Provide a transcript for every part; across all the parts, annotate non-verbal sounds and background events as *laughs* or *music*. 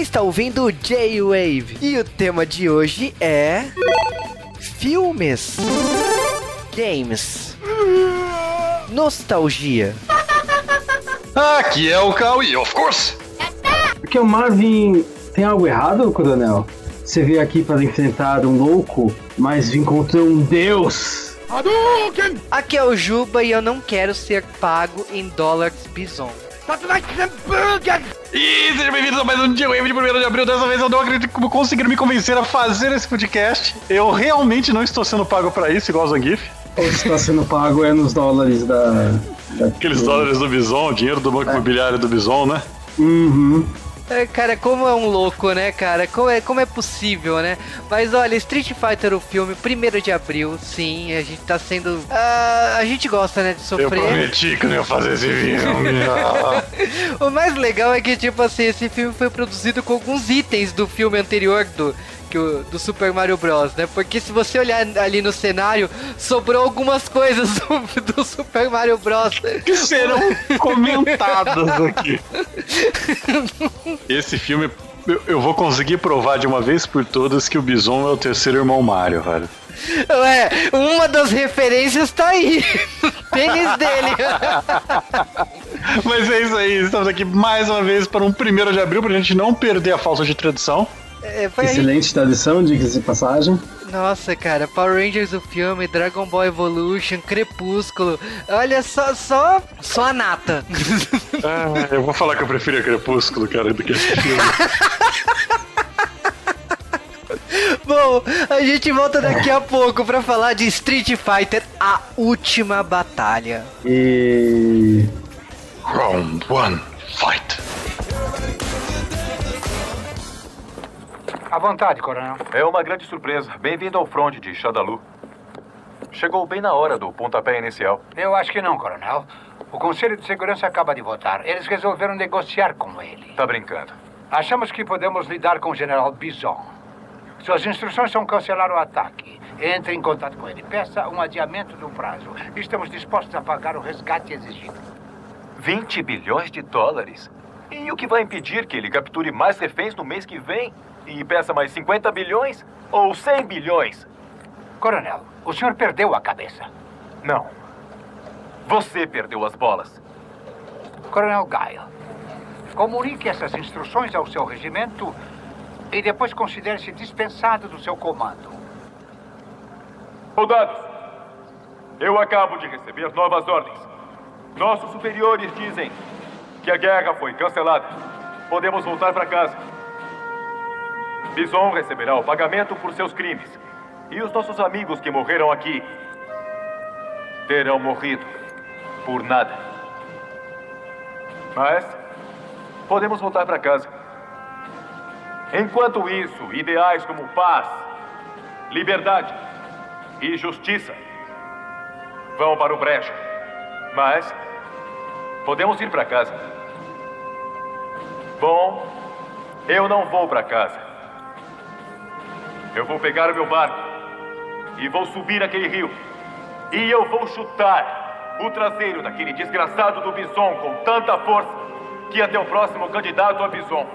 Você está ouvindo o J-Wave e o tema de hoje é filmes, games, nostalgia. *laughs* Aqui é o Cauê, of course. Aqui é o Marvin. Tem algo errado, Coronel? Você veio aqui para enfrentar um louco, mas encontrou um deus. Aqui é o Juba e eu não quero ser pago em dólares bison. E sejam bem-vindos a mais um dia Wave de 1 de abril. Dessa vez eu não acredito que conseguiram me convencer a fazer esse podcast. Eu realmente não estou sendo pago para isso, igual o Zangief. Ou está sendo pago é nos dólares da. da Aqueles dólares do Bison, dinheiro do Banco Imobiliário do Bison, né? Uhum. É, cara, como é um louco, né, cara? Como é, como é possível, né? Mas olha, Street Fighter, o filme, 1 de abril, sim, a gente tá sendo. ah, a gente gosta, né, de Eu sofrer. prometi que não ia fazer esse *laughs* filme. O mais legal é que, tipo assim, esse filme foi produzido com alguns itens do filme anterior do, que o- do Super Mario Bros, né? Porque se você olhar ali no cenário, sobrou algumas coisas do, do Super Mario Bros. que serão *laughs* comentadas aqui. Esse filme, eu, eu vou conseguir provar de uma vez por todas que o Bison é o terceiro irmão Mario, velho. Ué, uma das referências tá aí. Tênis dele. *laughs* Mas é isso aí, estamos aqui mais uma vez para um primeiro de abril, pra gente não perder a falta de tradição. É, foi aí. Excelente tradição, diga-se de passagem. Nossa, cara, Power Rangers o filme, Dragon Ball Evolution, Crepúsculo. Olha só, só, só a nata. *laughs* Ah, eu vou falar que eu preferia Crepúsculo, cara, do que esse filme. *laughs* Bom, a gente volta daqui a pouco pra falar de Street Fighter, a última batalha. E. Round one, fight. À vontade, coronel. É uma grande surpresa. Bem-vindo ao front de Shadalu. Chegou bem na hora do pontapé inicial. Eu acho que não, coronel. O Conselho de Segurança acaba de votar. Eles resolveram negociar com ele. Tá brincando. Achamos que podemos lidar com o general Bison. Suas instruções são cancelar o ataque. Entre em contato com ele. Peça um adiamento do prazo. Estamos dispostos a pagar o resgate exigido. 20 bilhões de dólares? E o que vai impedir que ele capture mais reféns no mês que vem? E peça mais 50 bilhões? Ou 100 bilhões? Coronel, o senhor perdeu a cabeça. Não. Você perdeu as bolas. Coronel Guile, comunique essas instruções ao seu regimento e depois considere-se dispensado do seu comando. Soldados, eu acabo de receber novas ordens. Nossos superiores dizem que a guerra foi cancelada. Podemos voltar para casa. Bison receberá o pagamento por seus crimes. E os nossos amigos que morreram aqui terão morrido por nada. Mas podemos voltar para casa. Enquanto isso, ideais como paz, liberdade e justiça vão para o brejo. Mas podemos ir para casa. Bom, eu não vou para casa. Eu vou pegar o meu barco e vou subir aquele rio. E eu vou chutar o traseiro daquele desgraçado do Bison com tanta força que até o próximo candidato a Bison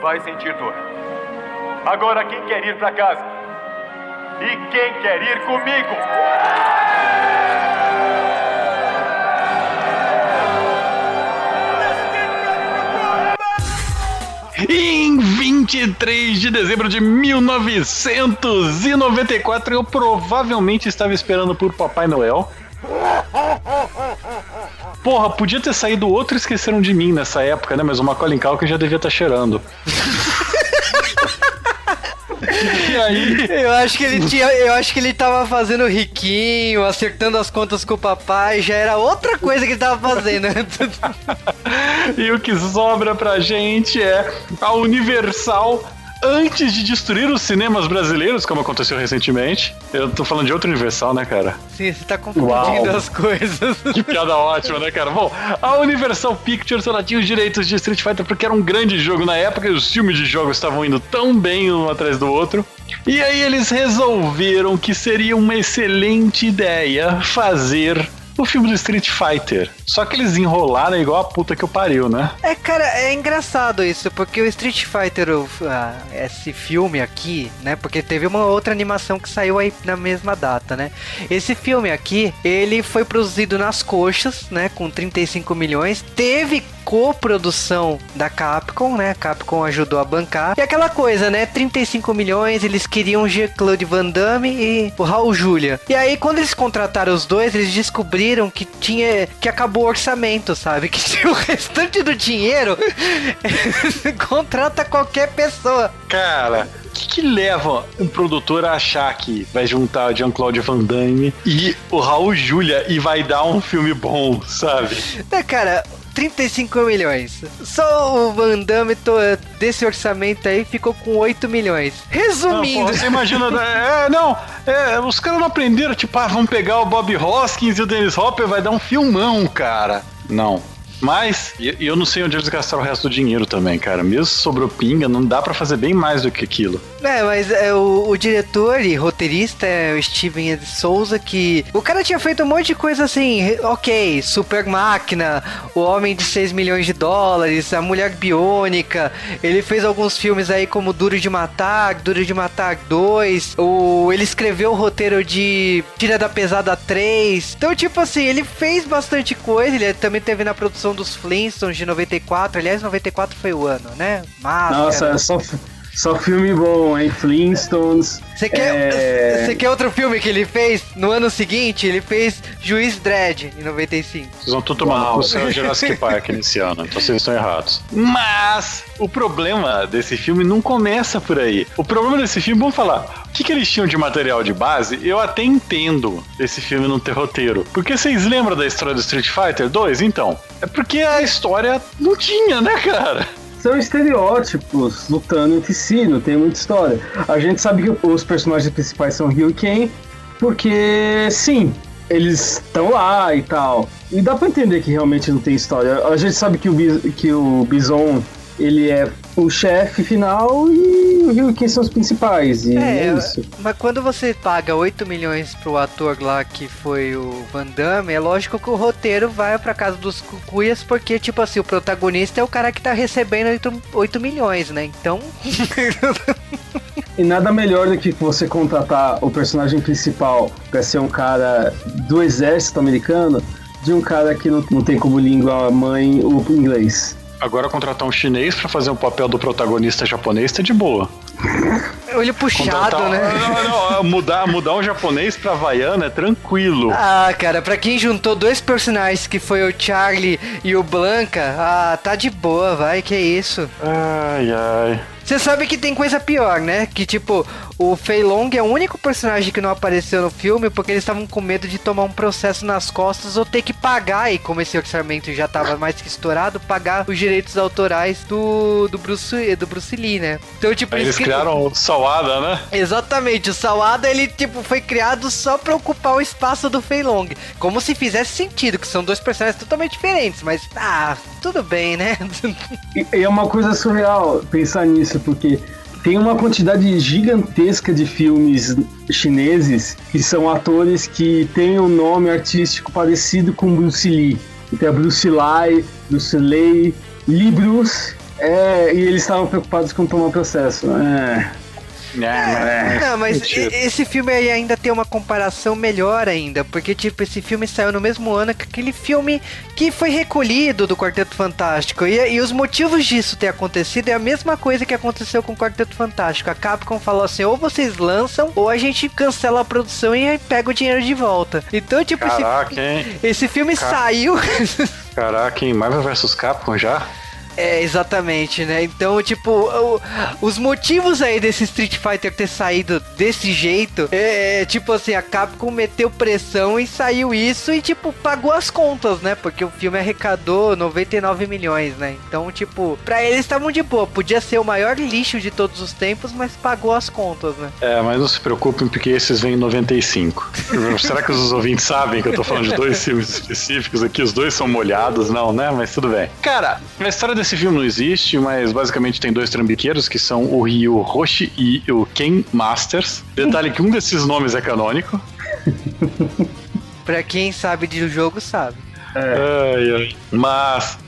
vai sentir dor. Agora quem quer ir para casa? E quem quer ir comigo? Em 23 de dezembro de 1994, eu provavelmente estava esperando por Papai Noel. Porra, podia ter saído outro Esqueceram de Mim nessa época, né? Mas o Macaulay Culkin já devia estar cheirando. Aí... Eu acho que ele tinha, eu acho que ele tava fazendo riquinho, acertando as contas com o papai, já era outra coisa que ele tava fazendo. *laughs* E o que sobra pra gente é a Universal. Antes de destruir os cinemas brasileiros, como aconteceu recentemente, eu tô falando de outro Universal, né, cara? Sim, você tá confundindo Uau. as coisas. *laughs* Que piada ótima, né, cara? Bom, a Universal Pictures ela tinha os direitos de Street Fighter porque era um grande jogo na época e os filmes de jogos estavam indo tão bem um atrás do outro. E aí eles resolveram que seria uma excelente ideia fazer o filme do Street Fighter. Só que eles enrolaram igual a puta que eu pariu, né? É, cara, é engraçado isso, porque o Street Fighter, ah, esse filme aqui, né? Porque teve uma outra animação que saiu aí na mesma data, né? Esse filme aqui, ele foi produzido nas coxas, né? Com 35 milhões. Teve coprodução da Capcom, né? A Capcom ajudou a bancar. E aquela coisa, né? 35 milhões, eles queriam o Jean-Claude Van Damme e o Raul Julia. E aí, quando eles contrataram os dois, eles descobriram que tinha. que acabou o orçamento, sabe? *laughs* Que tinha o restante do dinheiro. *laughs* contrata qualquer pessoa. Cara, o que, que leva um produtor a achar que vai juntar o Jean-Claude Van Damme e o Raul Julia e vai dar um filme bom, sabe? Né, cara? 35 milhões. Só o Van Damme desse orçamento aí ficou com 8 milhões. Não, Resumindo. porra, você imagina. É, não, é, os caras não aprenderam, tipo, ah, vamos pegar o Bob Hoskins e o Dennis Hopper, vai dar um filmão, cara. Não. Mas, e eu não sei onde eles gastaram o resto do dinheiro também, cara. Mesmo sobrou pinga, não dá pra fazer bem mais do que aquilo. É, mas é, o, o diretor e roteirista é o Steven de Souza, que o cara tinha feito um monte de coisa assim, ok, Super Máquina, O Homem de 6 milhões de dólares, A Mulher Biônica, ele fez alguns filmes aí como Duro de Matar, Duro de Matar 2, o, ele escreveu o roteiro de Tira da Pesada 3, então tipo assim, ele fez bastante coisa, ele também teve na produção dos Flintstones de 94, aliás 94 foi o ano, né? Máscara. Nossa, é só, só filme bom, hein? Flintstones. Você quer, É. você quer outro filme que ele fez no ano seguinte? Ele fez Juiz Dredd em 95. Vocês vão tudo tomando o seu Jurassic Park nesse ano, então vocês estão errados. Mas o problema desse filme não começa por aí. O problema desse filme, vamos falar, o que, que eles tinham de material de base? Eu até entendo esse filme não ter roteiro. Porque vocês lembram da história do Street Fighter 2? Então, é porque a história não tinha, né, cara? São estereótipos lutando entre si, não tem muita história. A gente sabe que os personagens principais são Ryu e Ken, porque sim, eles estão lá e tal. E dá pra entender que realmente não tem história. A gente sabe que o, que o Bison ele é o chefe final e o Ryu Ken são os principais. E é, É, isso. mas quando você paga 8 milhões pro ator lá que foi o Van Damme, é lógico que o roteiro vai pra casa dos cucuias, porque, tipo assim, o protagonista é o cara que tá recebendo 8, 8 milhões, né? Então. E nada melhor do que você contratar o personagem principal pra ser um cara do exército americano de um cara que não, não tem como língua mãe o inglês. Agora contratar um chinês pra fazer o papel do protagonista japonês tá de boa. Olho puxado, Contratar- né? Não, não, mudar, mudar um japonês pra havaiana é tranquilo. Ah, cara, pra quem juntou dois personagens que foi o Charlie e o Blanca, ah, tá de boa, vai, que isso. Ai, ai. Você sabe que tem coisa pior, né? Que tipo, o Fei Long é o único personagem que não apareceu no filme porque eles estavam com medo de tomar um processo nas costas ou ter que pagar, e como esse orçamento já tava mais que estourado, pagar os direitos autorais do, do, Bruce, do Bruce Lee, né? Então, tipo, eles que- criaram o Sawada, né? Exatamente, o Sawada ele tipo foi criado só pra ocupar o espaço do Fei Long. Como se fizesse sentido, que são dois personagens totalmente diferentes, mas ah, tudo bem, né? *laughs* E, e é uma coisa surreal pensar nisso, porque tem uma quantidade gigantesca de filmes chineses que são atores que têm um nome artístico parecido com Bruce Lee. Então é Bruce Lai, Bruce Lee, Lee Bruce, é, e eles estavam preocupados com tomar processo. É. Não, mas mentira. esse filme aí ainda tem uma comparação melhor ainda, porque tipo, esse filme saiu no mesmo ano que aquele filme que foi recolhido do Quarteto Fantástico. E, e os motivos disso ter acontecido é a mesma coisa que aconteceu com o Quarteto Fantástico. A Capcom falou assim, ou vocês lançam, ou a gente cancela a produção e aí pega o dinheiro de volta. Então, tipo, esse, Caraca, hein? esse filme Cara. saiu... *laughs* Caraca, hein? Marvel vs Capcom já? É, exatamente, né? Então, tipo, o- os motivos aí desse Street Fighter ter saído desse jeito é, é, tipo assim, a Capcom meteu pressão e saiu isso e, tipo, pagou as contas, né? Porque o filme arrecadou 99 milhões, né? Então, tipo, pra eles estavam de boa. Podia ser o maior lixo de todos os tempos, mas pagou as contas, né? É, mas não se preocupem porque esses vêm em 95. *laughs* Será que os ouvintes sabem que eu tô falando de dois filmes específicos aqui? Os dois são molhados? Não, né? Mas tudo bem. Cara, a história desse filme não existe, mas basicamente tem dois trambiqueiros que são o Ryu Hoshi e o Ken Masters. Detalhe que um desses nomes é canônico. *laughs* Pra quem sabe de jogo, sabe. Ai, ai. Mas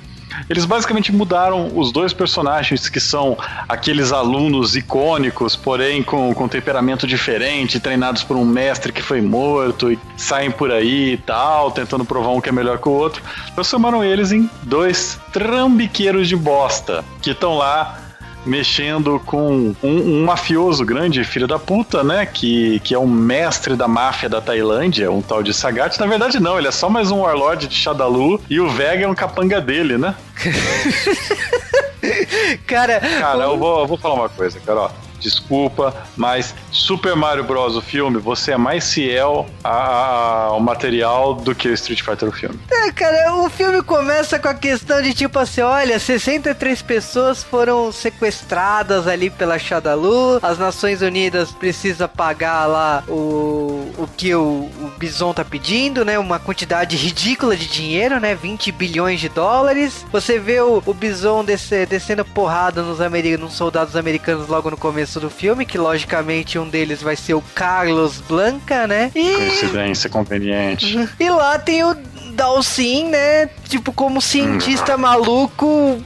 eles basicamente mudaram os dois personagens que são aqueles alunos icônicos, porém com, com temperamento diferente, treinados por um mestre que foi morto e saem por aí e tal, tentando provar um que é melhor que o outro. Transformaram eles em dois trambiqueiros de bosta que estão lá mexendo com um, um, mafioso grande, filho da puta, né? Que, que é um mestre da máfia da Tailândia, um tal de Sagat. Na verdade, não, ele é só mais um warlord de Shadalu e o Vega é um capanga dele, né? *laughs* cara, cara, eu vou, eu vou falar uma coisa, cara, ó desculpa, mas Super Mario Bros. o filme, você é mais fiel ao material do que o Street Fighter o filme. É, cara, o filme começa com a questão de tipo assim, olha, 63 pessoas foram sequestradas ali pela Shadalu, as Nações Unidas precisa pagar lá o, o que o, o Bison tá pedindo, né, uma quantidade ridícula de dinheiro, né, 20 bilhões de dólares. Você vê o, o Bison descendo porrada nos, nos soldados americanos logo no começo do filme, que logicamente um deles vai ser o Carlos Blanca, né? E... Coincidência conveniente. E lá tem o Dalsin, né? Tipo, como cientista hum. maluco.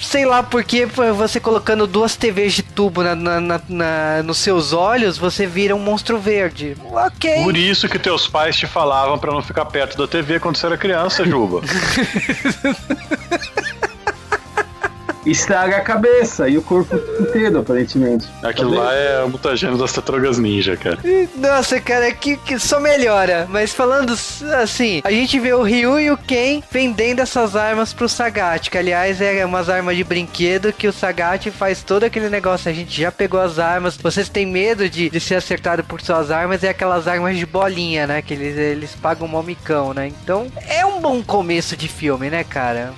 Sei lá porque você colocando duas TVs de tubo na, na, na, na, nos seus olhos, você vira um monstro verde. Ok. Por isso que teus pais te falavam para não ficar perto da TV quando você era criança, Juba. *laughs* estraga a cabeça e o corpo inteiro, aparentemente. Aquilo tá lá é o mutagênio das tartarugas ninja, cara. Nossa, cara, que, que só melhora. Mas falando assim, a gente vê o Ryu e o Ken vendendo essas armas pro Sagat, que aliás é umas armas de brinquedo que o Sagat faz todo aquele negócio. A gente já pegou as armas. Vocês têm medo de, de ser acertado por suas armas? É aquelas armas de bolinha, né? Que eles, eles pagam um micão, né? Então é um bom começo de filme, né, cara?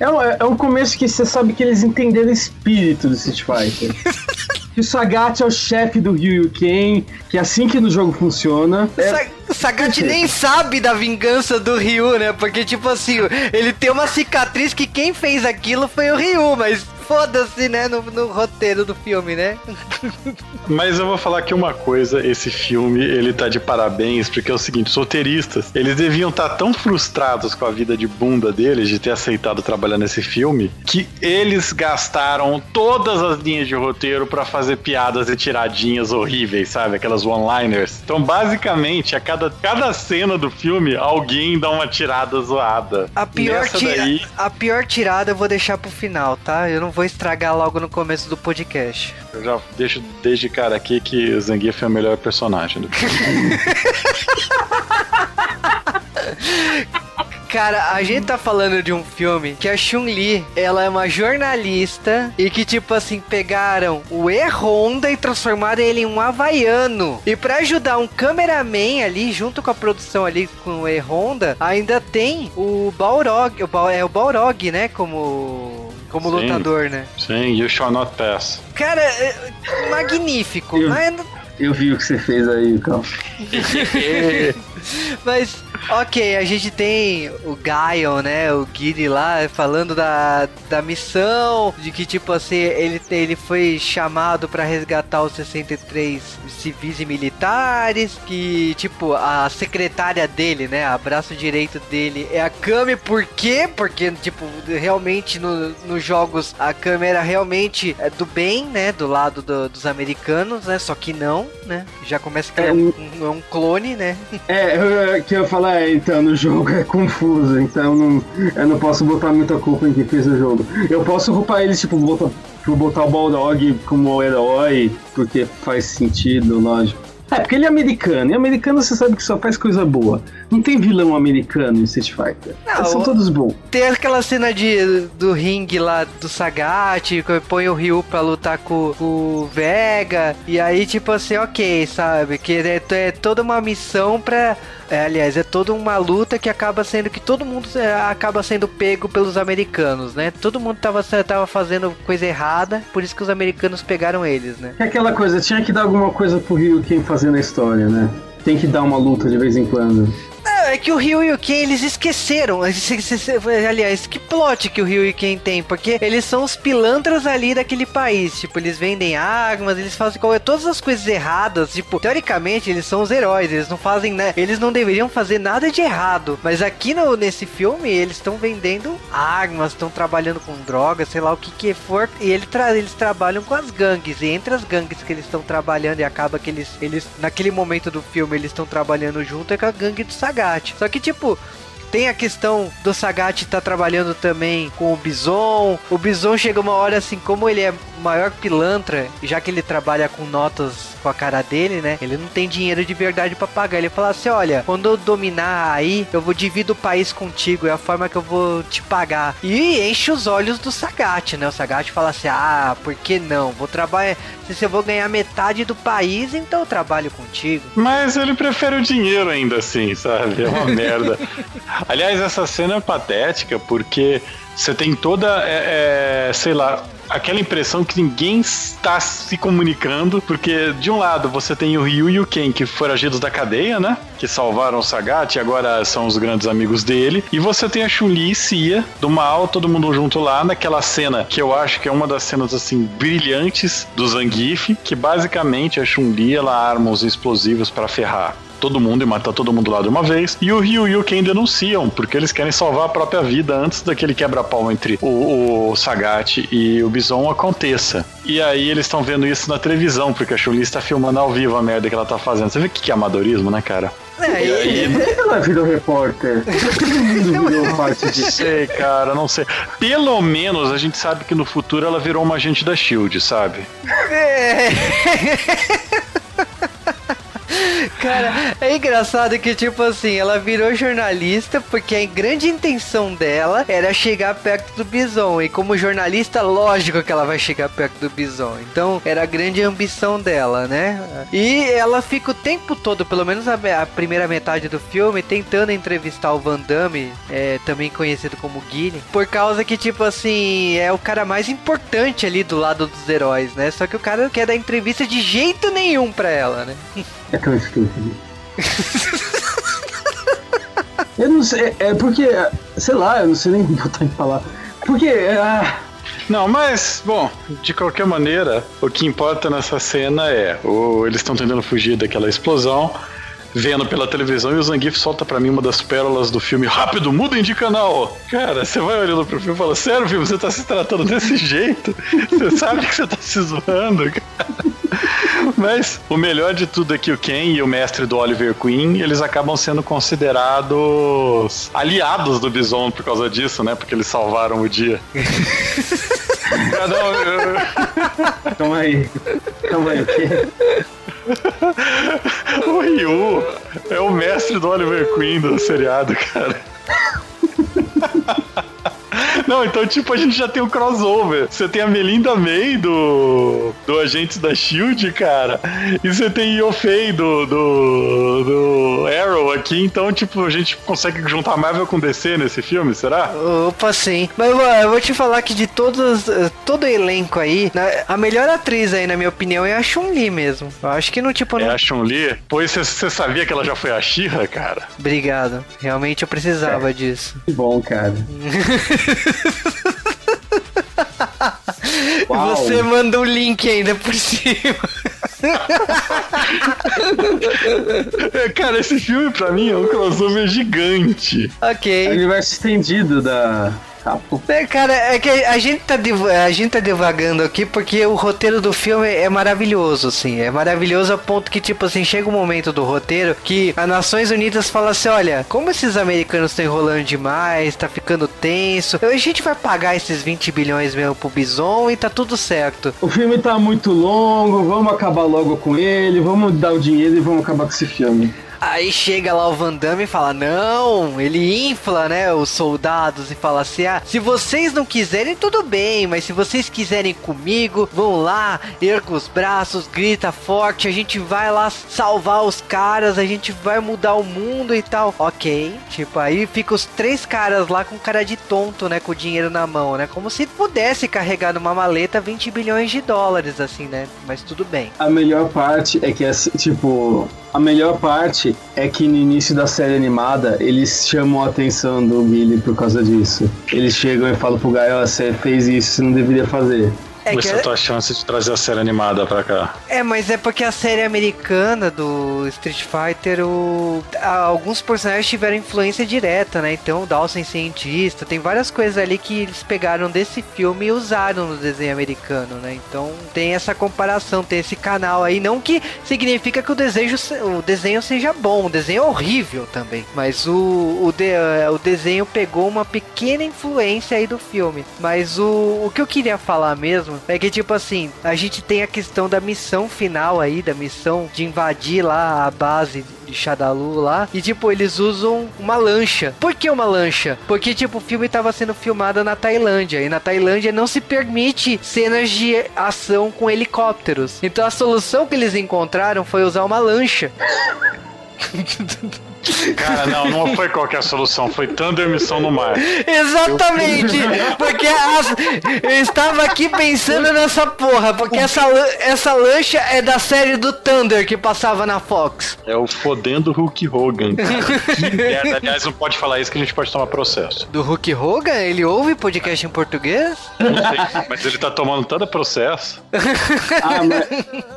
É um, é um começo que você sabe que eles entenderam o espírito do Street Fighter. *laughs* que o Sagat é o chefe do Ryu Ken, que é assim que no jogo funciona. É... O Sagat nem sabe da vingança do Ryu, né? Porque, tipo assim, ele tem uma cicatriz que quem fez aquilo foi o Ryu, mas foda-se, né, no, no, roteiro do filme, né? Mas eu vou falar aqui uma coisa, esse filme, ele tá de parabéns, porque é o seguinte, os roteiristas, eles deviam estar tá tão frustrados com a vida de bunda deles, de ter aceitado trabalhar nesse filme, que eles gastaram todas as linhas de roteiro para fazer piadas e tiradinhas horríveis, sabe? Aquelas one-liners. Então, basicamente, a cada, cada cena do filme, alguém dá uma tirada zoada. A pior, tira, daí... a pior tirada eu vou deixar pro final, tá? Eu não vou vou estragar logo no começo do podcast. Eu já deixo desde cara aqui que o Zangief é o melhor personagem do. *laughs* Cara, a gente tá falando de um filme que a Chun-Li, ela é uma jornalista e que, tipo assim, pegaram o E-Honda e transformaram ele em um havaiano. E para ajudar um cameraman ali, junto com a produção ali com o E-Honda, ainda tem o Balrog, o ba é o Balrog, né, como como Sim. lutador, né? Sim, you shall not pass. Cara, é, magnífico. Eu, mas... eu vi o que você fez aí, Cal. *laughs* mas Ok, a gente tem o Gaion, né? O Guile lá falando da, da missão, de que tipo assim, ele, ele foi chamado para resgatar os 63 civis e militares, que tipo, a secretária dele, né? A braço direito dele é a Kami, por quê? Porque, tipo, realmente no, nos jogos a câmera realmente é do bem, né? Do lado do, dos americanos, né? Só que não, né? Já começa que é, é um, um clone, né? É, que eu falar é, então, no jogo é confuso, então não, eu não posso botar muita culpa em quem fez o jogo. Eu posso culpar eles, tipo, botar, tipo, botar o Balrog como herói, porque faz sentido, lógico. É, porque ele é americano. E americano você sabe que só faz coisa boa. Não tem vilão americano em Street Fighter. Não, são todos bons. Tem aquela cena de, do ringue lá do Sagat, que põe o Ryu pra lutar com, com o Vega. E aí, tipo assim, ok, sabe? Que é, é toda uma missão pra é, aliás, é toda uma luta que acaba sendo que todo mundo é, acaba sendo pego pelos americanos, né? Todo mundo tava, tava fazendo coisa errada, por isso que os americanos pegaram eles, né? É aquela coisa, tinha que dar alguma coisa pro Rio quem fazer na história, né? Tem que dar uma luta de vez em quando. É, é que o Ryu e o Ken, eles esqueceram. Aliás, que plot que o Ryu e o Ken tem, porque eles são os pilantras ali daquele país. Tipo, eles vendem armas, eles fazem todas as coisas erradas. Tipo, teoricamente, eles são os heróis, eles não fazem, né? Eles não deveriam fazer nada de errado. Mas aqui no, nesse filme, eles estão vendendo armas, estão trabalhando com drogas, sei lá o que que for. E ele tra eles trabalham com as gangues. E entre as gangues que eles estão trabalhando, e acaba que eles, eles, naquele momento do filme, eles estão trabalhando junto, é com a gangue do Sagat. Só que, tipo, tem a questão do Sagat estar tá trabalhando também com o Bison. O Bison chega uma hora assim, como ele é maior pilantra, já que ele trabalha com notas com a cara dele, né? Ele não tem dinheiro de verdade para pagar. Ele fala assim: olha, quando eu dominar aí, eu vou dividir o país contigo, é a forma que eu vou te pagar. E enche os olhos do Sagat, né? O Sagat fala assim: ah, por que não? Vou trabalhar. Se eu vou ganhar metade do país, então eu trabalho contigo. Mas ele prefere o dinheiro ainda assim, sabe? É uma *laughs* merda. Aliás, essa cena é patética porque você tem toda, é, é, sei lá, aquela impressão que ninguém está se comunicando, porque de um lado você tem o Ryu e o Ken, que foragidos da cadeia, né? Que salvaram o Sagat e agora são os grandes amigos dele. E você tem a Chun-Li e Cia, do mal, todo mundo junto lá, naquela cena que eu acho que é uma das cenas, assim, brilhantes do Zangief, que basicamente a Chun-Li, ela arma os explosivos para ferrar todo mundo e matar todo mundo lá de uma vez. E o Ryu e o Ken denunciam, porque eles querem salvar a própria vida antes daquele quebra-pau entre o, o Sagat e o Bison aconteça. E aí eles estão vendo isso na televisão, porque a Chun-Li está filmando ao vivo a merda que ela tá fazendo. Você vê o que é amadorismo, né, cara? É, e aí... ela virou repórter? *laughs* Todo mundo virou parte disso. Não sei, cara, não sei. Pelo menos a gente sabe que no futuro ela virou uma agente da SHIELD, sabe? É. *laughs* Cara, é engraçado que, tipo assim, ela virou jornalista porque a grande intenção dela era chegar perto do Bison. E como jornalista, lógico que ela vai chegar perto do Bison. Então, era a grande ambição dela, né? E ela fica o tempo todo, pelo menos a, a primeira metade do filme, tentando entrevistar o Van Damme, é, também conhecido como Guile, por causa que, tipo assim, é o cara mais importante ali do lado dos heróis, né? Só que o cara não quer dar entrevista de jeito nenhum pra ela, né? É tão eu não sei, é porque, sei lá, eu não sei nem *laughs* botar em falar. Porque, ah, não, mas, bom, de qualquer maneira, o que importa nessa cena é: eles estão tentando fugir daquela explosão vendo pela televisão e o Zangief solta para mim uma das pérolas do filme Rápido, mudem de canal! Cara, você vai olhando pro filme e fala, sério, filme, você tá se tratando desse *laughs* jeito? Você sabe que você tá se zoando, cara. *laughs* Mas o melhor de tudo é que o Ken e o mestre do Oliver Queen, eles acabam sendo considerados aliados do Bison por causa disso, né? Porque eles salvaram o dia. *laughs* Não, eu... Calma *laughs* aí. Calma aí, o quê? o Ryu é o mestre do Oliver Queen do seriado, cara. Não, então, tipo, a gente já tem o um crossover. Você tem a Melinda May do, do Agentes da Shield, cara. E você tem Yofei do, do, do Arrow aqui. Então, tipo, a gente consegue juntar Marvel com DC nesse filme, será? Opa, sim. Mas eu vou te falar que de todos, todo o elenco aí, a melhor atriz aí, na minha opinião, é a Chun-Li mesmo. Eu acho que no tipo. É não... a Chun-Li? Pois você sabia que ela já foi a Shira, cara? Obrigado. Realmente eu precisava é. disso. Que bom, cara. *laughs* Você manda o um link ainda por cima. *laughs* Cara, esse filme pra mim é um crossover gigante. Ok. É o universo estendido da, é, cara, é que a gente, tá a gente tá devagando aqui porque o roteiro do filme é maravilhoso, assim. É maravilhoso a ponto que, tipo assim, chega um momento do roteiro que as Nações Unidas fala assim: olha, como esses americanos estão enrolando demais, tá ficando tenso, a gente vai pagar esses 20 bilhões mesmo pro Bison e tá tudo certo. O filme tá muito longo, vamos acabar logo com ele, vamos dar o dinheiro e vamos acabar com esse filme. Aí chega lá o Van Damme e fala: Não, ele infla, né, os soldados e fala assim: Ah, se vocês não quiserem, tudo bem, mas se vocês quiserem comigo, vão lá, erga os braços, grita forte, a gente vai lá salvar os caras, a gente vai mudar o mundo e tal. Ok, tipo, aí fica os três caras lá com cara de tonto, né, com o dinheiro na mão, né, como se pudesse carregar numa maleta 20 bilhões de dólares, assim, né, mas tudo bem. A melhor parte é que, tipo, a melhor parte parte é que no início da série animada eles chamam a atenção do Billy por causa disso. Eles chegam e falam pro Gaio, "Ó, você fez isso, você não deveria fazer. É, Essa é a tua chance de trazer a série animada pra cá. é, mas é porque a série americana do Street Fighter, o, alguns personagens tiveram influência direta, né? Então, o Dawson cientista, tem várias coisas ali que eles pegaram desse filme e usaram no desenho americano, né? Então, tem essa comparação, tem esse canal aí. Não que significa que o desejo, se- o desenho seja bom, o desenho é horrível também. Mas o, o, de- eh, o desenho pegou uma pequena influência aí do filme. Mas o, o que eu queria falar mesmo é que, tipo assim, a gente tem a questão da missão final aí, da missão de invadir lá a base de Shadalu lá. E, tipo, eles usam uma lancha. Por que uma lancha? Porque, tipo, o filme tava sendo filmado na Tailândia. E na Tailândia não se permite cenas de ação com helicópteros. Então a solução que eles encontraram foi usar uma lancha. *laughs* Cara, não, não foi qualquer solução, foi Thunder Missão no Mar. Exatamente! Porque as- eu estava aqui pensando nessa porra, porque essa, essa lancha é da série do Thunder que passava na Fox. É o fodendo Hulk Hogan, cara. *laughs* Que merda. Aliás, não pode falar isso que a gente pode tomar processo. Do Hulk Hogan? Ele ouve podcast em português? Não sei, mas ele tá tomando tanto processo. *laughs* Ah, mas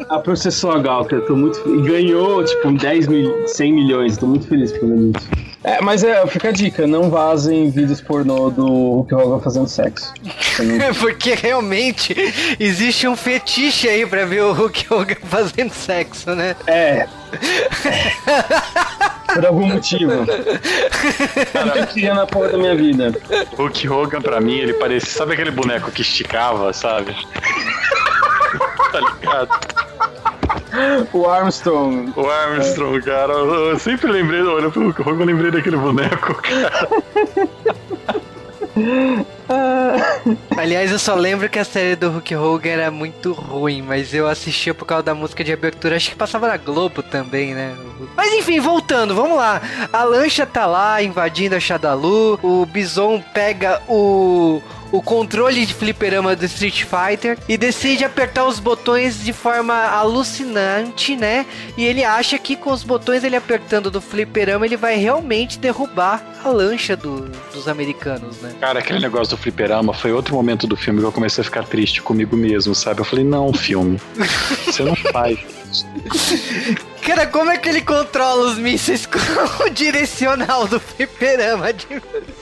a processou a Galca, eu tô muito e ganhou, tipo, 10 mil, 100 milhões, tô muito feliz por causa disso. É, mas é, fica a dica, não vazem vídeos pornô do Hulk Hogan fazendo sexo. Não- *laughs* Porque realmente existe um fetiche aí pra ver o Hulk Hogan *laughs* fazendo sexo, né? É. *laughs* Por algum motivo. Eu queria na porra da minha vida. Hulk Hogan, pra mim, ele parecia. Sabe aquele boneco que esticava, sabe? tá ligado? O Armstrong. O Armstrong, cara. Eu, sempre lembrei, olha pro Hulk Hogan, eu lembrei daquele boneco, cara. *laughs* Aliás, eu só lembro que a série do Hulk Hogan era muito ruim, mas eu assistia por causa da música de abertura. Acho que passava na Globo também, né? Mas enfim, voltando, vamos lá. A lancha tá lá invadindo a Shadalu. O Bison pega o. O controle de fliperama do Street Fighter e decide apertar os botões de forma alucinante, né? E ele acha que com os botões ele apertando do fliperama ele vai realmente derrubar a lancha do- dos americanos, né? Cara, aquele negócio do fliperama foi outro momento do filme que eu comecei a ficar triste comigo mesmo, sabe? Eu falei, não, filme, *laughs* você não faz. Cara, como é que ele controla os mísseis *laughs* com o direcional do fliperama? De,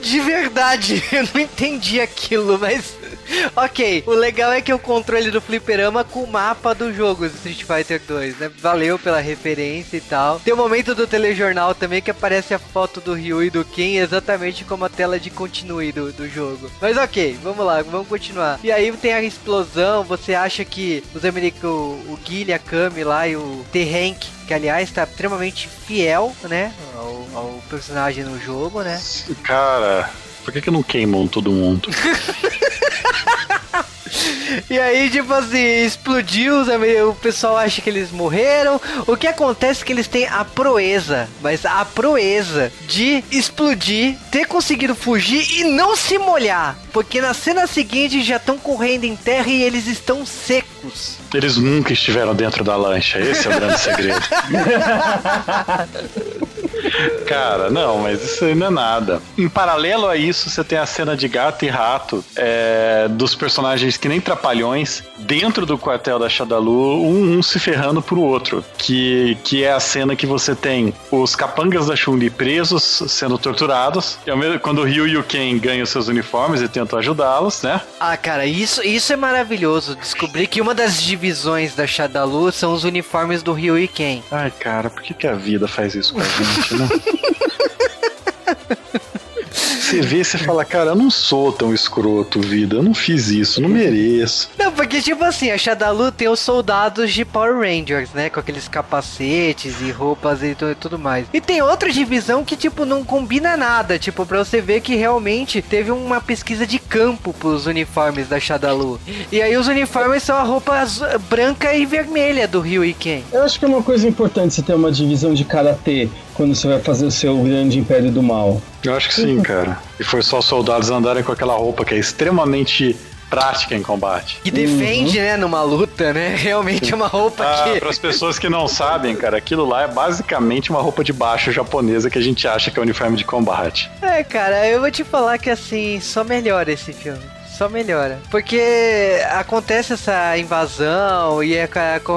de verdade, *laughs* eu não entendi aquilo, mas. *laughs* Ok, o legal é que o controle do fliperama com o mapa do jogo Street Fighter 2, né? Valeu pela referência e tal. Tem o momento do telejornal também que aparece a foto do Ryu e do Ken exatamente como a tela de continue do, do jogo. Mas ok, vamos lá, vamos continuar. E aí tem a explosão, você acha que os americanos, o Guile, a Kami lá e o T-Hank, que aliás tá extremamente fiel, né? Ao, ao personagem no jogo, né? Cara, por que, que não queimam todo mundo? *laughs* E aí, tipo assim, explodiu, o pessoal acha que eles morreram. O que acontece é que eles têm a proeza, mas a proeza de explodir, ter conseguido fugir e não se molhar. Porque na cena seguinte já estão correndo em terra e eles estão secos. Eles nunca estiveram dentro da lancha, esse é o grande segredo. *laughs* Cara, não, mas isso aí não é nada. Em paralelo a isso, você tem a cena de gato e rato é, dos personagens que nem trapalhões dentro do quartel da Shadalu, um, um se ferrando pro outro. Que, que é a cena que você tem os capangas da Chun-Li presos, sendo torturados. E mesmo- quando o Ryu e o Ken ganham seus uniformes e tentam ajudá-los, né? Ah, cara, isso, isso é maravilhoso. Descobrir que uma das divisões da Shadalu são os uniformes do Ryu e Ken. Ai, cara, por que, que a vida faz isso com a gente, né? *laughs* Você vê e você fala, cara, eu não sou tão escroto, vida. Eu não fiz isso, não mereço. Não, porque tipo assim, a Shadalu tem os soldados de Power Rangers, né? Com aqueles capacetes e roupas e tu- tudo mais. E tem outra divisão que, tipo, não combina nada. Tipo, pra você ver que realmente teve uma pesquisa de campo pros uniformes da Shadalu. E aí os uniformes são a roupa branca e vermelha do Ryu e Ken. Eu acho que é uma coisa importante você ter uma divisão de karatê quando você vai fazer o seu grande império do mal. Eu acho que sim, cara. E foi só os soldados andarem com aquela roupa que é extremamente prática em combate. Que defende, né, numa luta, né? *laughs* Realmente é uma roupa Ah, que. para as pessoas que não sabem, cara, aquilo lá é basicamente uma roupa de baixo japonesa que a gente acha que é uniforme de combate. É, cara, eu vou te falar que assim, só melhora esse filme. Só melhora. Porque acontece essa invasão e é,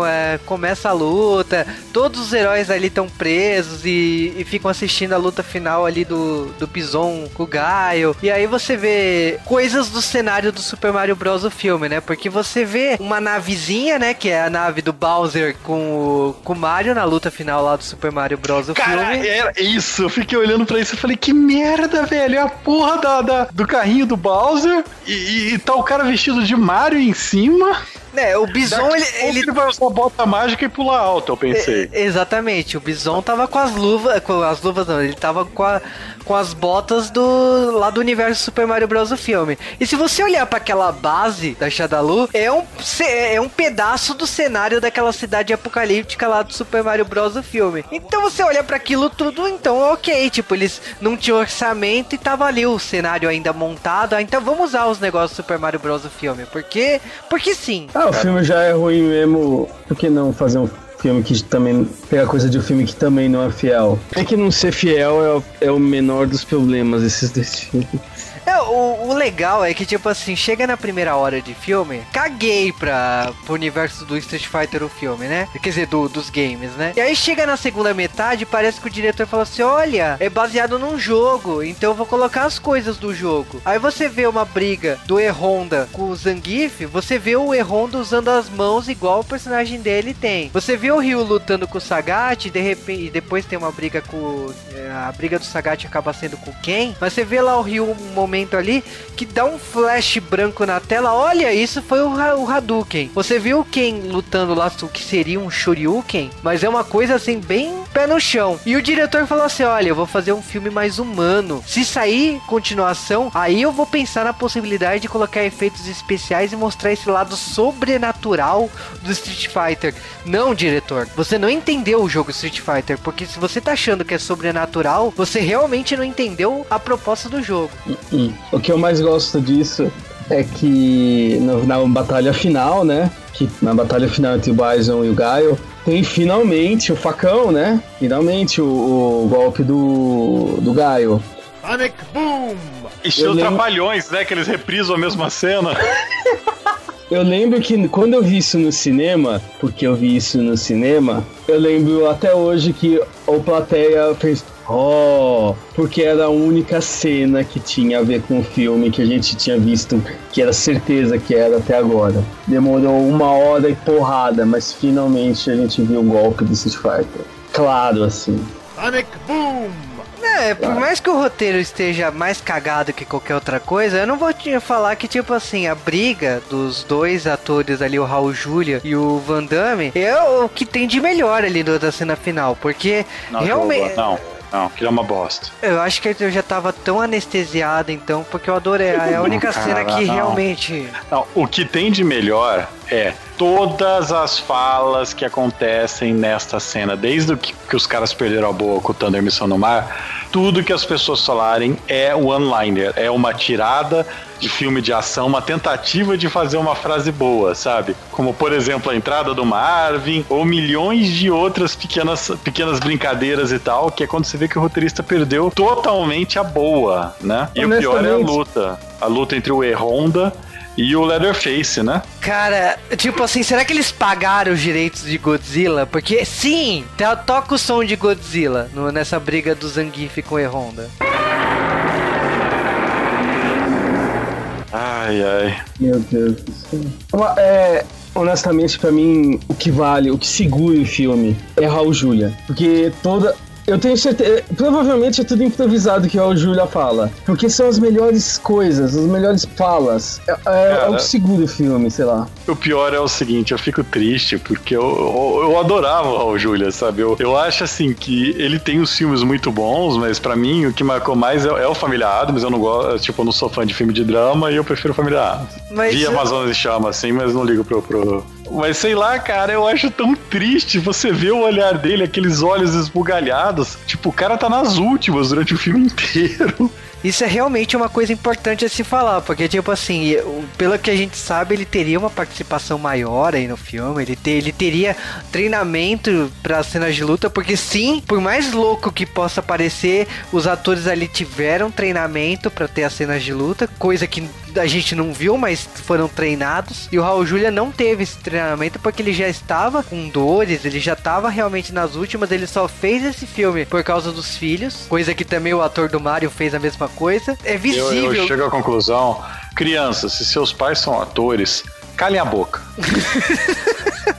é, começa a luta, todos os heróis ali estão presos e, e ficam assistindo a luta final ali do, do Bison com o Gaio. E aí você vê coisas do cenário do Super Mario Bros. o filme, né? Porque você vê uma navezinha, né? Que é a nave do Bowser com o, com o Mario na luta final lá do Super Mario Bros. o Cara, filme. era isso. Eu fiquei olhando pra isso e falei, que merda, velho. É a porra da, da- do carrinho do Bowser e, e- e tá o cara vestido de Mario em cima. É, o Bison, Daqui ele, ele ele vai usar bota mágica e pular alto, eu pensei. É, exatamente, o Bison tava com as luvas, com as luvas não, ele tava com, a- com as botas do lá do universo Super Mario Bros. do filme. E se você olhar pra aquela base da Shadalu, é um é um pedaço do cenário daquela cidade apocalíptica lá do Super Mario Bros. do filme. Então você olha pra aquilo tudo, então ok, tipo, eles não tinham orçamento e tava ali o cenário ainda montado, ah, então vamos usar os negócios do Super Mario Bros. do filme, porque porque sim. Ah, o filme já é ruim mesmo. Por que não fazer um filme que também. pegar coisa de um filme que também não é fiel? É que não ser fiel é o, é o menor dos problemas desses dois filmes. É, o, o legal é que, tipo assim, chega na primeira hora de filme, caguei pra, pro universo do Street Fighter o filme, né? Quer dizer, do, dos games, né? E aí chega na segunda metade, parece que o diretor falou assim: olha, é baseado num jogo, então eu vou colocar as coisas do jogo. Aí você vê uma briga do E-Honda com o Zangief, você vê o E-Honda usando as mãos igual o personagem dele tem. Você vê o Ryu lutando com o Sagat, de repente, e depois tem uma briga com. é, A briga do Sagat acaba sendo com Ken, mas você vê lá o Ryu um momento ali que dá um flash branco na tela. Olha, isso foi o, o Hadouken. Você viu Ken lutando lá o que seria um Shoryuken, mas é uma coisa assim bem pé no chão. E o diretor falou assim: "Olha, eu vou fazer um filme mais humano. Se sair continuação, aí eu vou pensar na possibilidade de colocar efeitos especiais e mostrar esse lado sobrenatural do Street Fighter". Não, diretor, você não entendeu o jogo Street Fighter, porque se você tá achando que é sobrenatural, você realmente não entendeu a proposta do jogo. Hum. O que eu mais gosto disso é que no- na batalha final, né? Que na batalha final entre o Bison e o Gaio, tem finalmente o facão, né? Finalmente o, o golpe do, do Gaio. Estilo Eu lembro- Trapalhões, né? Que eles reprisam a mesma cena. *laughs* Eu lembro que quando eu vi isso no cinema, porque eu vi isso no cinema, eu lembro até hoje que o plateia fez Oh, porque era a única cena que tinha a ver com o filme que a gente tinha visto, que era certeza que era até agora. Demorou uma hora e porrada, mas finalmente a gente viu o golpe do Street Fighter. Claro, assim. É, por mais que o roteiro esteja mais cagado que qualquer outra coisa, eu não vou te falar que, tipo assim, a briga dos dois atores ali, o Raul Julia e o Van Damme, é o que tem de melhor ali da cena final, porque Não, realmente. Não, não, que é uma bosta. Eu acho que eu já tava tão anestesiado, então, porque eu adorei. É a única cena que não. realmente. Não, o que tem de melhor é todas as falas que acontecem nesta cena, desde o que, que os caras perderam a boa com o Thunder Missão no Mar, tudo que as pessoas falarem é one-liner, é uma tirada de filme de ação, uma tentativa de fazer uma frase boa, sabe? Como, por exemplo, a entrada do Marvin, ou milhões de outras pequenas, pequenas brincadeiras e tal, que é quando você vê que o roteirista perdeu totalmente a boa, né? E o pior é a luta. A luta entre o E-Honda e o Leatherface, né? Cara, tipo assim, será que eles pagaram os direitos de Godzilla? Porque sim, toca o som de Godzilla no- nessa briga do Zangief com o E-Honda. Ai, ai. Meu Deus do céu. É, honestamente, pra mim, o que vale, o que segura o filme é Raul Julia. Porque toda. Eu tenho certeza. Provavelmente é tudo improvisado que o Julia fala. Porque são as melhores coisas, as melhores falas. É, é- é o que segura o filme, sei lá. O pior é o seguinte, eu fico triste porque eu, eu, eu adorava o Raul Julia, sabe? Eu, eu acho assim que ele tem os filmes muito bons, mas pra mim o que marcou mais é, é o Família Adams. Eu não gosto, tipo, eu não sou fã de filme de drama e eu prefiro Família Adams. Mas Vi eu- Amazonas em Chama, assim, mas não ligo pro, pro. Mas sei lá, cara, eu acho tão triste você ver o olhar dele, aqueles olhos esbugalhados. Tipo, o cara tá nas últimas durante o filme *laughs* inteiro. Isso é realmente uma coisa importante a se falar, porque, tipo assim, pelo que a gente sabe, ele teria uma participação maior aí no filme, ele, ter, ele teria treinamento para cenas de luta, porque sim, por mais louco que possa parecer, os atores ali tiveram treinamento para ter as cenas de luta, coisa que a gente não viu, mas foram treinados. E o Raul Julia não teve esse treinamento porque ele já estava com dores, ele já estava realmente nas últimas, ele só fez esse filme por causa dos filhos, coisa que também o ator do Mario fez a mesma coisa. É visível. Eu, eu chego à conclusão, crianças, se seus pais são atores, calem a boca. *laughs*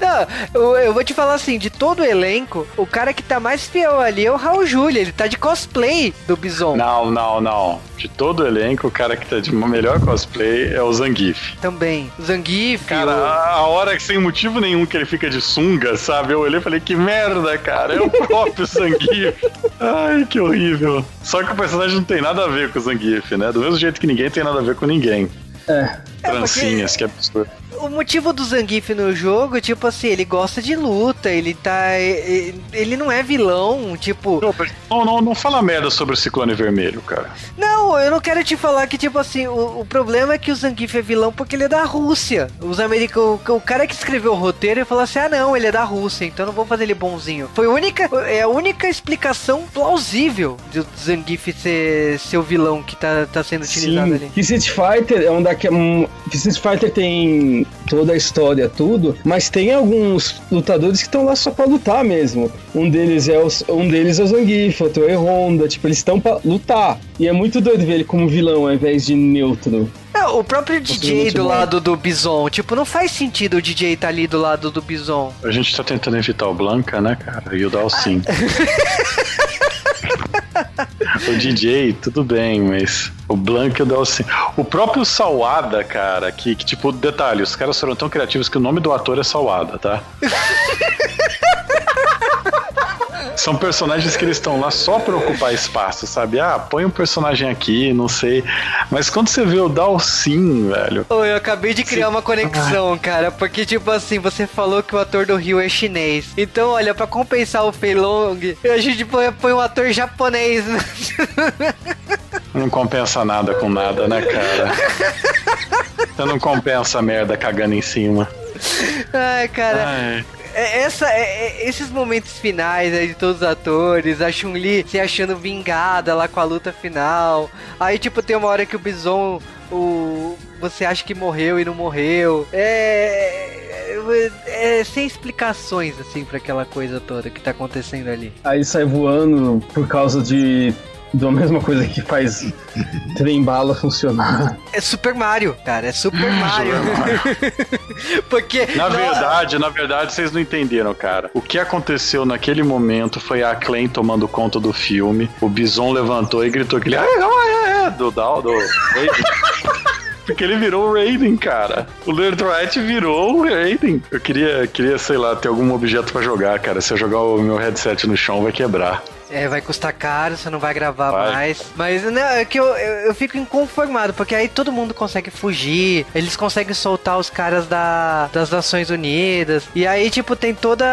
Não, eu, eu, vou te falar assim, de todo o elenco, o cara que tá mais fiel ali é o Raul Julia, ele tá de cosplay do Bison. Não, não, não. De todo o elenco, o cara que tá de melhor cosplay é o Zangief. Também. O Zangief. Cara, o... a hora que sem motivo nenhum que ele fica de sunga, sabe? Eu olhei e falei, que merda, cara. É o próprio *laughs* Zangief. Ai, que horrível. Só que o personagem não tem nada a ver com o Zangief, né? Do mesmo jeito que ninguém tem nada a ver com ninguém. É. Trancinhas, é porque... que absurdo o motivo do Zangief no jogo, tipo assim, ele gosta de luta, ele tá. Ele não é vilão, tipo. Não, não, não fala merda sobre o Ciclone Vermelho, cara. Não, eu não quero te falar que, tipo assim, o, o problema é que o Zangief é vilão porque ele é da Rússia. Os americanos. O, o cara que escreveu o roteiro falou assim: ah, não, ele é da Rússia, então não vou fazer ele bonzinho. Foi a única. É a única explicação plausível do Zangief ser, ser o vilão que tá, tá sendo utilizado Sim. ali. Que Street Fighter é um daqueles. Um, Street Fighter tem toda a história, tudo, mas tem alguns lutadores que estão lá só pra lutar mesmo. Um deles é o, um deles é o Zangief, outro é o Honda, tipo, eles estão pra lutar. E é muito doido ver ele como vilão ao invés de neutro. É, o próprio DJ do lado do Bison, tipo, não faz sentido o DJ estar tá ali do lado do Bison. A gente tá tentando evitar o Blanca, né, cara? E o Dalcin. *laughs* *laughs* o DJ, tudo bem, mas o Blank e o Dalcin. O próprio Salada, cara, que, que tipo, detalhe, os caras foram tão criativos que o nome do ator é Salada, tá? *laughs* São personagens que eles estão lá só pra ocupar espaço, sabe? Ah, põe um personagem aqui, não sei. Mas quando você vê o Dalcin, velho. Eu acabei de criar uma conexão, cara. Porque, tipo assim, você falou que o ator do Rio é chinês. Então, olha, pra compensar o Fei Long, a gente põe, põe um ator japonês. *laughs* Não compensa nada com nada, né, cara? Você *laughs* não compensa a merda cagando em cima. Ai, cara. Ai. É, essa, é, é, esses momentos finais aí de todos os atores, a Chun-Li se achando vingada lá com a luta final. Aí, tipo, tem uma hora que o Bison, o, você acha que morreu e não morreu. É, é, é sem explicações, assim, para aquela coisa toda que tá acontecendo ali. Aí sai voando por causa de da mesma coisa que faz trem bala funcionar. É Super Mario, cara, é Super Mario. *laughs* Porque na verdade, na verdade vocês não entenderam, cara. O que aconteceu naquele momento foi a Clay tomando conta do filme. O Bison levantou e gritou aquele ah, é, é, do Dal do *laughs* Porque ele virou o Raiden, cara. O Lerdroite virou o Raiden. Eu queria, queria, sei lá, ter algum objeto para jogar, cara. Se eu jogar o meu headset no chão, vai quebrar. É, vai custar caro, você não vai gravar vai. mais. Mas né, é que eu, eu, eu, fico inconformado, porque aí todo mundo consegue fugir, eles conseguem soltar os caras da, das Nações Unidas. E aí, tipo, tem toda.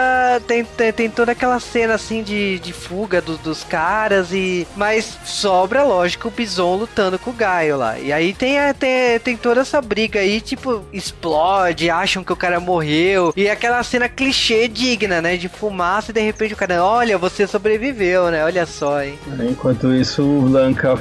Tem, tem, tem toda aquela cena assim de, de fuga do, dos caras. e Mas sobra, lógico, o Bison lutando com o Gaio lá. E aí tem, tem, tem toda essa briga aí, tipo, explode, acham que o cara morreu. E aquela cena clichê digna, né? De fumaça e de repente o cara, olha, você sobreviveu né? Olha só, hein? Enquanto isso, o Blanca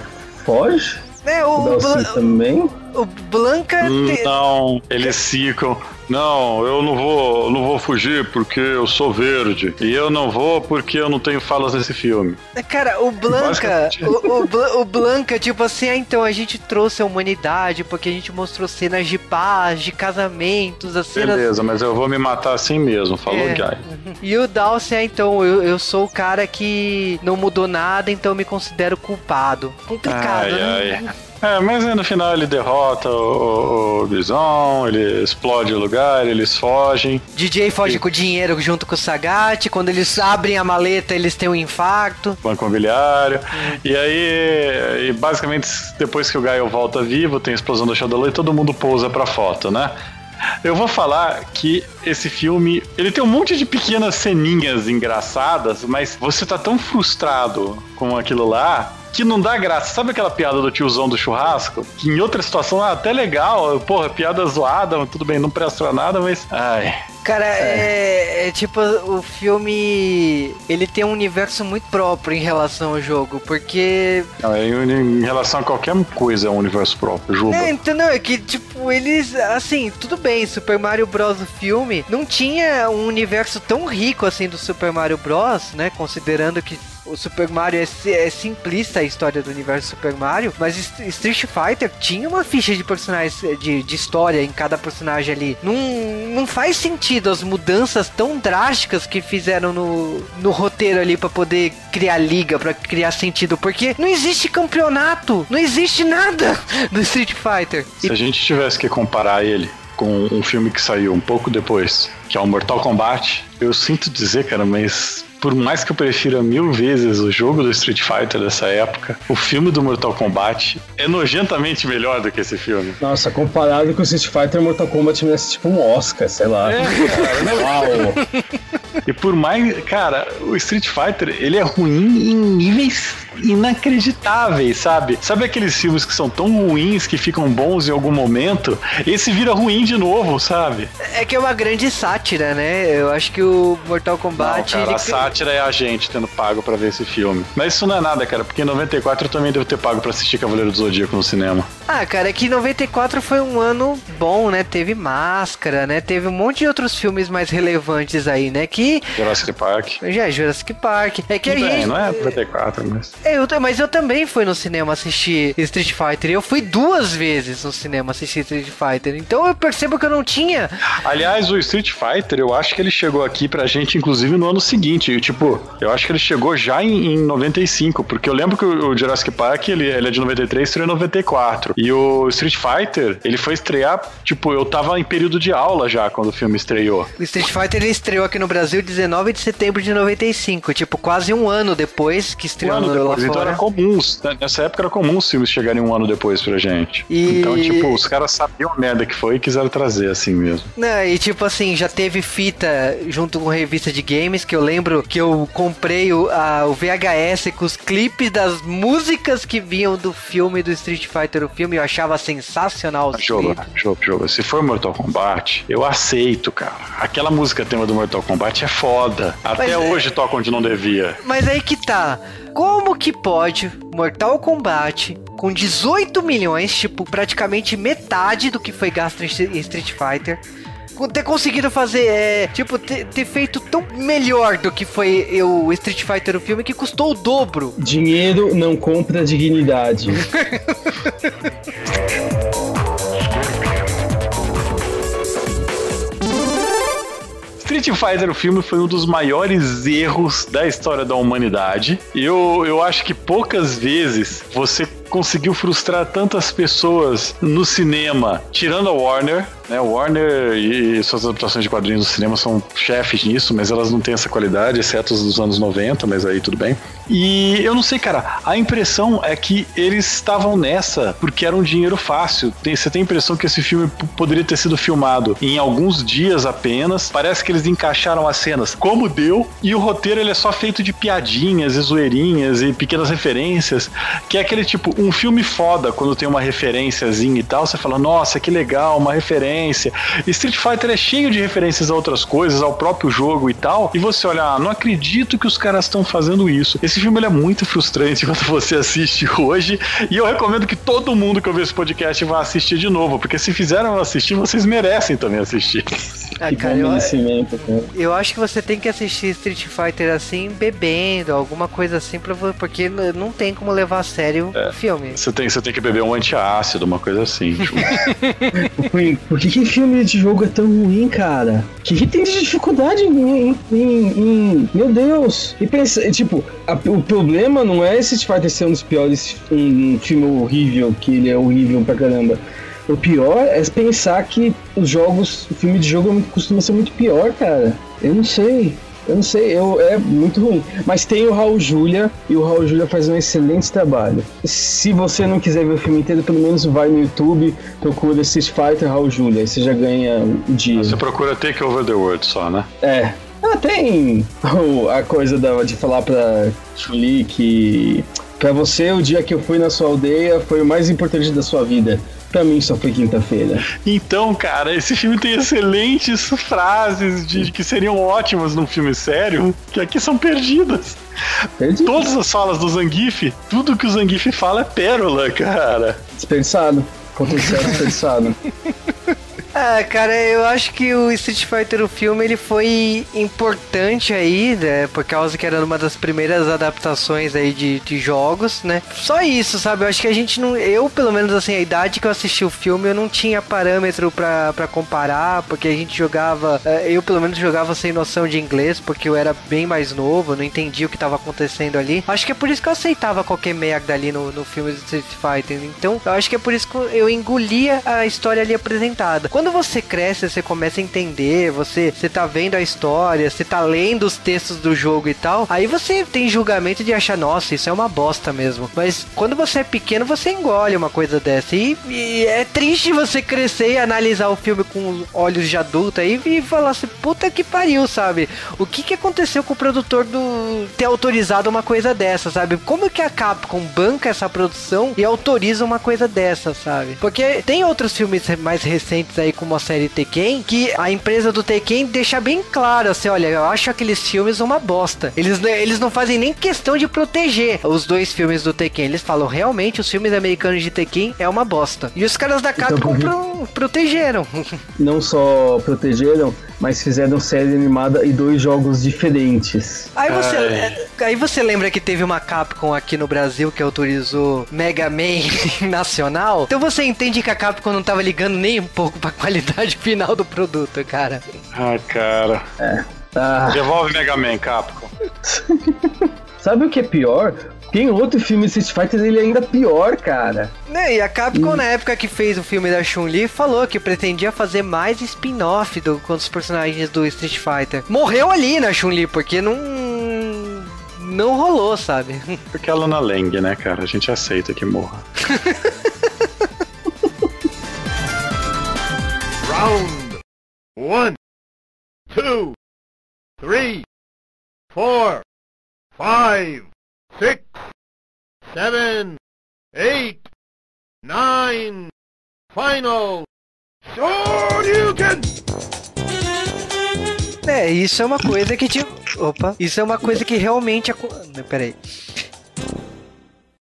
foge. É, o, o Blan... também. O Blanca. Não, eles ficam. Não, eu não vou, não vou fugir porque eu sou verde. E eu não vou porque eu não tenho falas nesse filme. É, cara, o Blanca, o, o, o, Blanca, tipo assim, ah, então a gente trouxe a humanidade porque a gente mostrou cenas de paz, de casamentos, as cenas... Beleza, mas eu vou me matar assim mesmo, falou é. Guy. *laughs* E o Dawson, ah, então, eu, eu sou o cara que não mudou nada, então me considero culpado. Complicado, ai, né? Ai. É, mas no final ele derrota o, o, Bison, ele explode o lugar, eles fogem. DJ foge e... com o dinheiro junto com o Sagat, quando eles abrem a maleta eles têm um infarto. Banco imobiliário. Hum. E aí, e basicamente, depois que o Gaio volta vivo, tem a explosão do Shadow e todo mundo pousa pra foto, né? Eu vou falar que esse filme, ele tem um monte de pequenas ceninhas engraçadas, mas você tá tão frustrado com aquilo lá que não dá graça. Sabe aquela piada do tiozão do churrasco? Que em outra situação é até legal, porra, piada zoada, tudo bem, não presta pra nada, mas. Ai. Cara, é. é, tipo, o filme. Ele tem um universo muito próprio em relação ao jogo, porque. Não, é em, em relação a qualquer coisa é um universo próprio, Juba. É, entendeu? É que, tipo, eles. Assim, tudo bem, Super Mario Bros. o filme não tinha um universo tão rico assim do Super Mario Bros, né? Considerando que o Super Mario é, é, simplista a história do universo Super Mario, mas Street Fighter tinha uma ficha de personagens de, de história em cada personagem ali. Não, não faz sentido as mudanças tão drásticas que fizeram no, no roteiro ali para poder criar liga, para criar sentido, porque não existe campeonato, não existe nada *laughs* do Street Fighter. Se a gente tivesse que comparar ele com um filme que saiu um pouco depois, que é o Mortal Kombat, eu sinto dizer, cara, mas por mais que eu prefira mil vezes o jogo do Street Fighter dessa época, o filme do Mortal Kombat é nojentamente melhor do que esse filme. Nossa, comparado com o Street Fighter, Mortal Kombat merece tipo um Oscar, sei lá. É, cara, não... *laughs* Uau. E por mais, cara, o Street Fighter, ele é ruim em níveis inacreditáveis, sabe? Sabe aqueles filmes que são tão ruins que ficam bons em algum momento? Esse vira ruim de novo, sabe? É que é uma grande sátira, né? Eu acho que o Mortal Kombat. Não, cara, ele sátira é a gente tendo pago para ver esse filme. Mas isso não é nada, cara, porque em 94 eu também devo ter pago para assistir Cavaleiro do Zodíaco no cinema. Ah, cara, é que 94 foi um ano bom, né? Teve Máscara, né? Teve um monte de outros filmes mais relevantes aí, né? Que. Jurassic Park. Já, Jurassic Park. É que Bem, a gente. Não é 94, mas. Eu, mas eu também fui no cinema assistir Street Fighter. Eu fui duas vezes no cinema assistir Street Fighter. Então eu percebo que eu não tinha. Aliás, o Street Fighter, eu acho que ele chegou aqui pra gente, inclusive, no ano seguinte tipo, eu acho que ele chegou já em, em 95, porque eu lembro que o, Jurassic Park, ele, ele é de 93, estreou em 94. E o Street Fighter, ele foi estrear, tipo, eu tava em período de aula já quando o filme estreou. O Street Fighter, ele estreou aqui no Brasil 19 de setembro de 95, tipo, quase um ano depois que estreou um ano lá então era comum, né, nessa época era comum os filmes chegarem um ano depois pra gente. E... Então, tipo, os caras sabiam a merda que foi e quiseram trazer assim mesmo. Não, e tipo assim, já teve fita junto com revista de games, que eu lembro que eu comprei o, a, o VHS com os clipes das músicas que vinham do filme do Street Fighter, o filme, eu achava sensacional os jogo, jogo, jogo. Se for Mortal Kombat, eu aceito, cara. Aquela música tema do Mortal Kombat é foda. Até mas, é- hoje é... toca onde não devia. Mas aí que tá. Como que pode Mortal Kombat com 18 milhões, tipo, praticamente metade do que foi gasto em Street Fighter, ter conseguido fazer, é, tipo, ter, ter, feito tão melhor do que foi o Street Fighter o filme que custou o dobro. Dinheiro não compra dignidade. *laughs* Street Fighter, o filme, foi um dos maiores erros da história da humanidade. Eu, eu acho que poucas vezes você conseguiu frustrar tantas pessoas no cinema, tirando a Warner, né? Warner e suas adaptações de quadrinhos no cinema são chefes nisso, mas elas não têm essa qualidade, exceto as dos anos 90, mas aí tudo bem. E eu não sei, cara, a impressão é que eles estavam nessa porque era um dinheiro fácil. Tem, você tem a impressão que esse filme poderia ter sido filmado em alguns dias apenas. Parece que eles encaixaram as cenas como deu, e o roteiro ele é só feito de piadinhas e zoeirinhas e pequenas referências, que é aquele tipo, um filme foda quando tem uma referenciazinha e tal, você fala, nossa, que legal, uma referência. Street Fighter é cheio de referências a outras coisas, ao próprio jogo e tal, e você olha, ah, não acredito que os caras estão fazendo isso. Esse filme é muito frustrante *laughs* quando você assiste hoje, e eu recomendo que todo mundo que ouvir esse podcast vá assistir de novo, porque se fizeram assistir, vocês merecem também assistir. Ah, cara, eu, cara. eu acho que você tem que assistir Street Fighter assim, bebendo, alguma coisa assim, pra, porque não tem como levar a sério é. o filme filme. Você tem, você tem que beber um antiácido, uma coisa assim. Tipo. *laughs* Por que, que filme de jogo é tão ruim, cara? O que, que tem de dificuldade em, em, em, Meu Deus! E pensa, tipo, a, o problema não é esse Fighter ser um dos piores, um, um filme horrível, que ele é horrível pra caramba. O pior é pensar que os jogos, o filme de jogo costuma ser muito pior, cara. Eu não sei. Eu não sei, eu, é muito ruim. Mas tem o Raul Julia e o Raul Julia faz um excelente trabalho. Se você não quiser ver o filme inteiro, pelo menos vai no YouTube, procura Street Fighter Raul Julia, aí você já ganha o dia. Você procura Take Over the World só, né? É, Ah, tem a coisa da- de falar pra Chuli que pra você o dia que eu fui na sua aldeia foi o mais importante da sua vida. Pra mim só foi quinta-feira. Então, cara, esse filme tem excelentes frases de que seriam ótimas num filme sério, que aqui são perdidas. Perdi. Todas as falas do Zangief, tudo que o Zangief fala é pérola, cara. Desperdiçado. Potencial desperdiçado. *laughs* Ah, cara, eu acho que o Street Fighter, o filme, ele foi importante aí, né? Por causa que era uma das primeiras adaptações aí de, de jogos, né? Só isso, sabe? Eu acho que a gente não. Eu, pelo menos, assim, a idade que eu assisti o filme, eu não tinha parâmetro pra comparar, porque a gente jogava. eh, Eu, pelo menos, jogava sem noção de inglês, porque eu era bem mais novo, não entendia o que tava acontecendo ali. Acho que é por isso que eu aceitava qualquer merda ali no, no filme do Street Fighter. Então, eu acho que é por isso que eu engolia a história ali apresentada. Quando você cresce, você começa a entender, você, você tá vendo a história, você tá lendo os textos do jogo e tal, aí você tem julgamento de achar, nossa, isso é uma bosta mesmo. Mas quando você é pequeno, você engole uma coisa dessa. E, e é triste você crescer e analisar o filme com olhos de adulto aí e falar assim, puta que pariu, sabe? O que que aconteceu com o produtor do ter autorizado uma coisa dessa, sabe? Como que a Capcom banca essa produção e autoriza uma coisa dessa, sabe? Porque tem outros filmes mais recentes aí, como a série Tekken, que a empresa do Tekken deixa bem claro, assim, olha, eu acho aqueles filmes uma bosta. Eles, eles não fazem nem questão de proteger os dois filmes do Tekken. Eles falam, realmente, os filmes americanos de Tekken é uma bosta. E os caras da Capcom por quê? Pro- protegeram. Não só protegeram, mas fizeram série animada e dois jogos diferentes. Aí você, Ai. é, aí você lembra que teve uma Capcom aqui no Brasil que autorizou Mega Man *laughs* nacional? Então você entende que a Capcom não tava ligando nem um pouco pra qualidade *laughs* final do produto, cara. Ah, cara. Ah, Devolve Mega Man, Capcom. *laughs* sabe o que é pior? Tem outro filme de Street Fighter, ele é ainda pior, cara. Né, E a Capcom, na época que fez o filme da Chun-Li, falou que pretendia fazer mais spin-off do- com os personagens do Street Fighter. Morreu ali na Chun-Li, porque não. Não rolou, sabe? *laughs* Porque é a Luna Lang, né, cara? A gente aceita que morra. *laughs* Round one, two, three, four, five, six, seven, eight, nine. Final. Shoryuken! É, isso é uma coisa que tipo. Opa! Isso é uma coisa que realmente. Peraí.